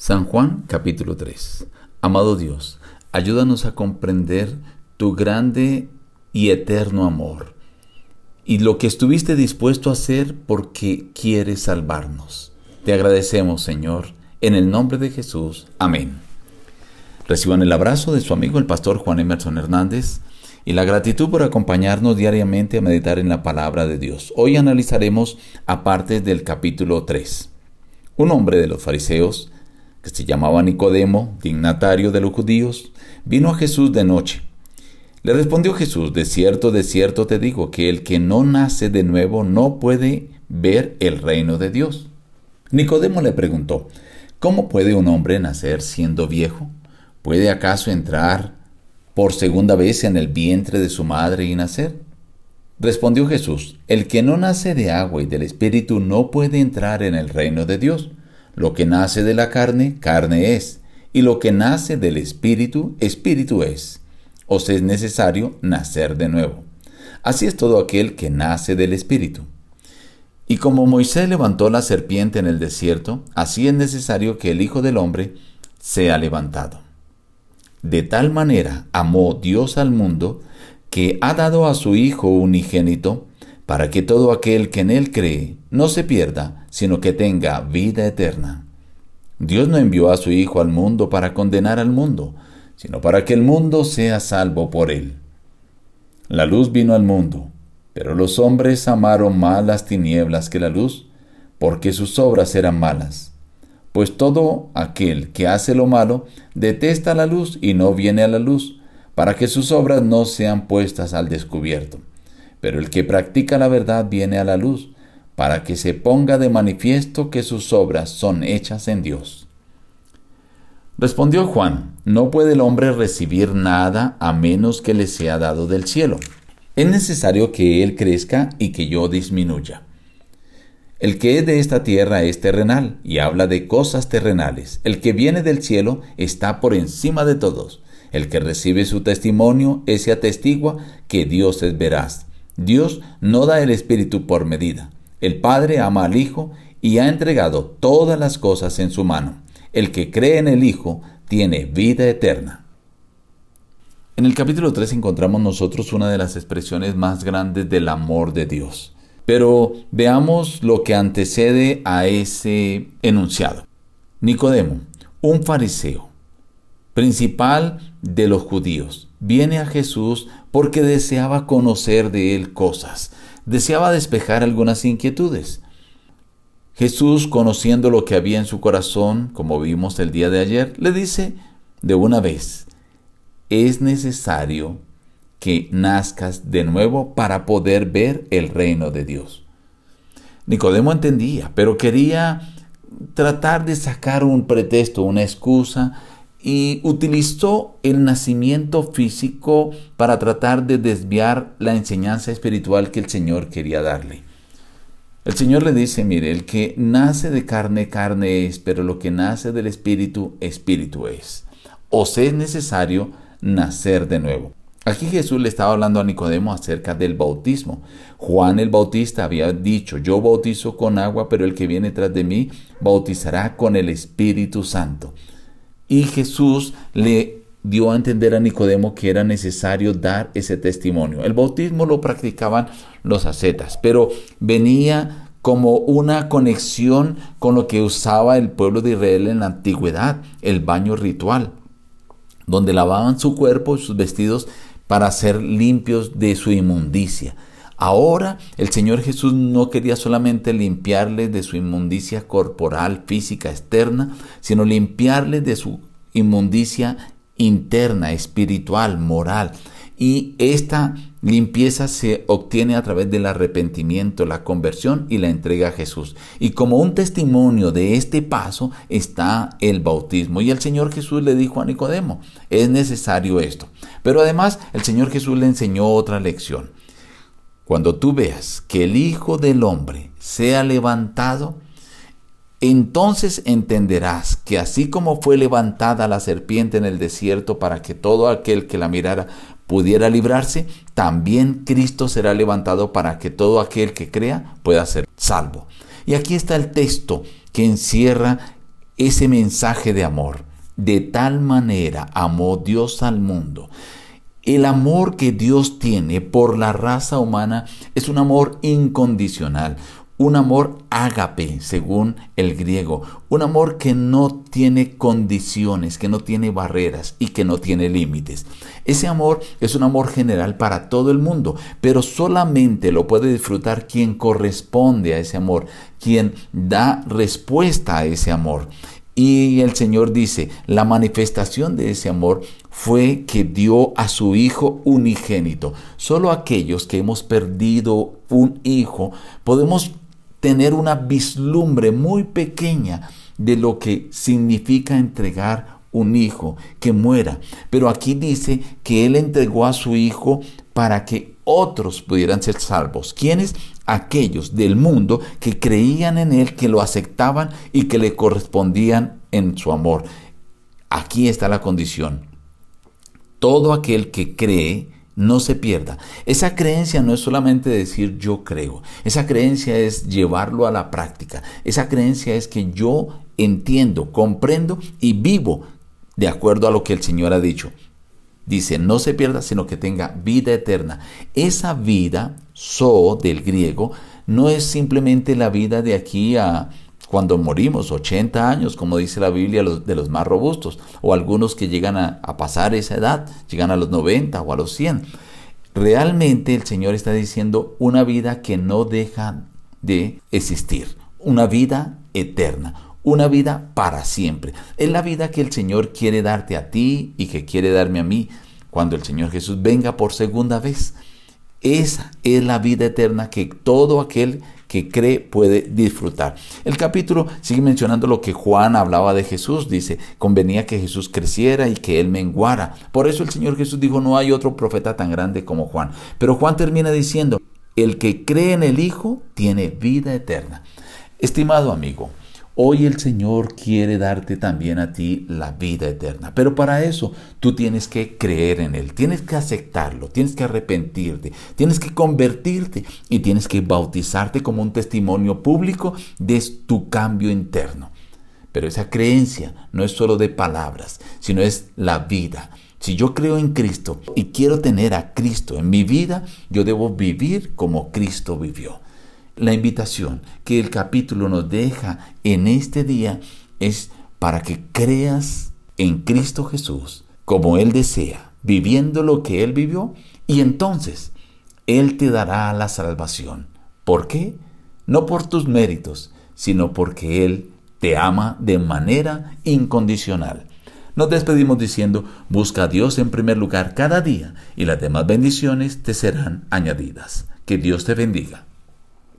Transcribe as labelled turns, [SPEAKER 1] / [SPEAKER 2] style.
[SPEAKER 1] San Juan capítulo 3. Amado Dios, ayúdanos a comprender tu grande y eterno amor y lo que estuviste dispuesto a hacer porque quieres salvarnos. Te agradecemos, Señor, en el nombre de Jesús. Amén. Reciban el abrazo de su amigo el pastor Juan Emerson Hernández y la gratitud por acompañarnos diariamente a meditar en la palabra de Dios. Hoy analizaremos aparte del capítulo 3. Un hombre de los fariseos, que se llamaba Nicodemo, dignatario de los judíos, vino a Jesús de noche. Le respondió Jesús, de cierto, de cierto te digo, que el que no nace de nuevo no puede ver el reino de Dios. Nicodemo le preguntó, ¿cómo puede un hombre nacer siendo viejo? ¿Puede acaso entrar por segunda vez en el vientre de su madre y nacer? Respondió Jesús, el que no nace de agua y del Espíritu no puede entrar en el reino de Dios. Lo que nace de la carne, carne es, y lo que nace del Espíritu, Espíritu es. Os es necesario nacer de nuevo. Así es todo aquel que nace del Espíritu. Y como Moisés levantó la serpiente en el desierto, así es necesario que el Hijo del Hombre sea levantado. De tal manera amó Dios al mundo, que ha dado a su Hijo unigénito, para que todo aquel que en él cree no se pierda, sino que tenga vida eterna. Dios no envió a su Hijo al mundo para condenar al mundo, sino para que el mundo sea salvo por él. La luz vino al mundo, pero los hombres amaron más las tinieblas que la luz, porque sus obras eran malas. Pues todo aquel que hace lo malo detesta la luz y no viene a la luz, para que sus obras no sean puestas al descubierto pero el que practica la verdad viene a la luz, para que se ponga de manifiesto que sus obras son hechas en Dios. Respondió Juan, no puede el hombre recibir nada a menos que le sea dado del cielo. Es necesario que él crezca y que yo disminuya. El que es de esta tierra es terrenal y habla de cosas terrenales. El que viene del cielo está por encima de todos. El que recibe su testimonio, ese atestigua que Dios es veraz. Dios no da el Espíritu por medida. El Padre ama al Hijo y ha entregado todas las cosas en su mano. El que cree en el Hijo tiene vida eterna. En el capítulo 3 encontramos nosotros una de las expresiones más grandes del amor de Dios. Pero veamos lo que antecede a ese enunciado. Nicodemo, un fariseo, principal de los judíos, viene a Jesús porque deseaba conocer de él cosas, deseaba despejar algunas inquietudes. Jesús, conociendo lo que había en su corazón, como vimos el día de ayer, le dice de una vez, es necesario que nazcas de nuevo para poder ver el reino de Dios. Nicodemo entendía, pero quería tratar de sacar un pretexto, una excusa, y utilizó el nacimiento físico para tratar de desviar la enseñanza espiritual que el Señor quería darle. El Señor le dice, mire, el que nace de carne, carne es, pero lo que nace del espíritu, espíritu es. O sea, es necesario nacer de nuevo. Aquí Jesús le estaba hablando a Nicodemo acerca del bautismo. Juan el Bautista había dicho, yo bautizo con agua, pero el que viene tras de mí bautizará con el Espíritu Santo. Y Jesús le dio a entender a Nicodemo que era necesario dar ese testimonio. El bautismo lo practicaban los ascetas, pero venía como una conexión con lo que usaba el pueblo de Israel en la antigüedad, el baño ritual, donde lavaban su cuerpo y sus vestidos para ser limpios de su inmundicia. Ahora el Señor Jesús no quería solamente limpiarles de su inmundicia corporal, física, externa, sino limpiarles de su inmundicia interna, espiritual, moral. Y esta limpieza se obtiene a través del arrepentimiento, la conversión y la entrega a Jesús. Y como un testimonio de este paso está el bautismo. Y el Señor Jesús le dijo a Nicodemo, es necesario esto. Pero además el Señor Jesús le enseñó otra lección. Cuando tú veas que el Hijo del Hombre sea levantado, entonces entenderás que así como fue levantada la serpiente en el desierto para que todo aquel que la mirara pudiera librarse, también Cristo será levantado para que todo aquel que crea pueda ser salvo. Y aquí está el texto que encierra ese mensaje de amor. De tal manera amó Dios al mundo. El amor que Dios tiene por la raza humana es un amor incondicional, un amor ágape, según el griego, un amor que no tiene condiciones, que no tiene barreras y que no tiene límites. Ese amor es un amor general para todo el mundo, pero solamente lo puede disfrutar quien corresponde a ese amor, quien da respuesta a ese amor. Y el Señor dice, la manifestación de ese amor fue que dio a su Hijo unigénito. Solo aquellos que hemos perdido un hijo podemos tener una vislumbre muy pequeña de lo que significa entregar un hijo que muera. Pero aquí dice que Él entregó a su hijo para que otros pudieran ser salvos. ¿Quiénes? Aquellos del mundo que creían en Él, que lo aceptaban y que le correspondían en su amor. Aquí está la condición. Todo aquel que cree no se pierda. Esa creencia no es solamente decir yo creo, esa creencia es llevarlo a la práctica, esa creencia es que yo entiendo, comprendo y vivo de acuerdo a lo que el Señor ha dicho. Dice, no se pierda, sino que tenga vida eterna. Esa vida, so del griego, no es simplemente la vida de aquí a cuando morimos, 80 años, como dice la Biblia, de los más robustos, o algunos que llegan a, a pasar esa edad, llegan a los 90 o a los 100. Realmente el Señor está diciendo una vida que no deja de existir, una vida eterna, una vida para siempre. Es la vida que el Señor quiere darte a ti y que quiere darme a mí cuando el Señor Jesús venga por segunda vez. Esa es la vida eterna que todo aquel que cree puede disfrutar. El capítulo sigue mencionando lo que Juan hablaba de Jesús. Dice, convenía que Jesús creciera y que él menguara. Por eso el Señor Jesús dijo, no hay otro profeta tan grande como Juan. Pero Juan termina diciendo, el que cree en el Hijo tiene vida eterna. Estimado amigo, Hoy el Señor quiere darte también a ti la vida eterna. Pero para eso tú tienes que creer en Él, tienes que aceptarlo, tienes que arrepentirte, tienes que convertirte y tienes que bautizarte como un testimonio público de tu cambio interno. Pero esa creencia no es solo de palabras, sino es la vida. Si yo creo en Cristo y quiero tener a Cristo en mi vida, yo debo vivir como Cristo vivió. La invitación que el capítulo nos deja en este día es para que creas en Cristo Jesús como Él desea, viviendo lo que Él vivió, y entonces Él te dará la salvación. ¿Por qué? No por tus méritos, sino porque Él te ama de manera incondicional. Nos despedimos diciendo, busca a Dios en primer lugar cada día y las demás bendiciones te serán añadidas. Que Dios te bendiga.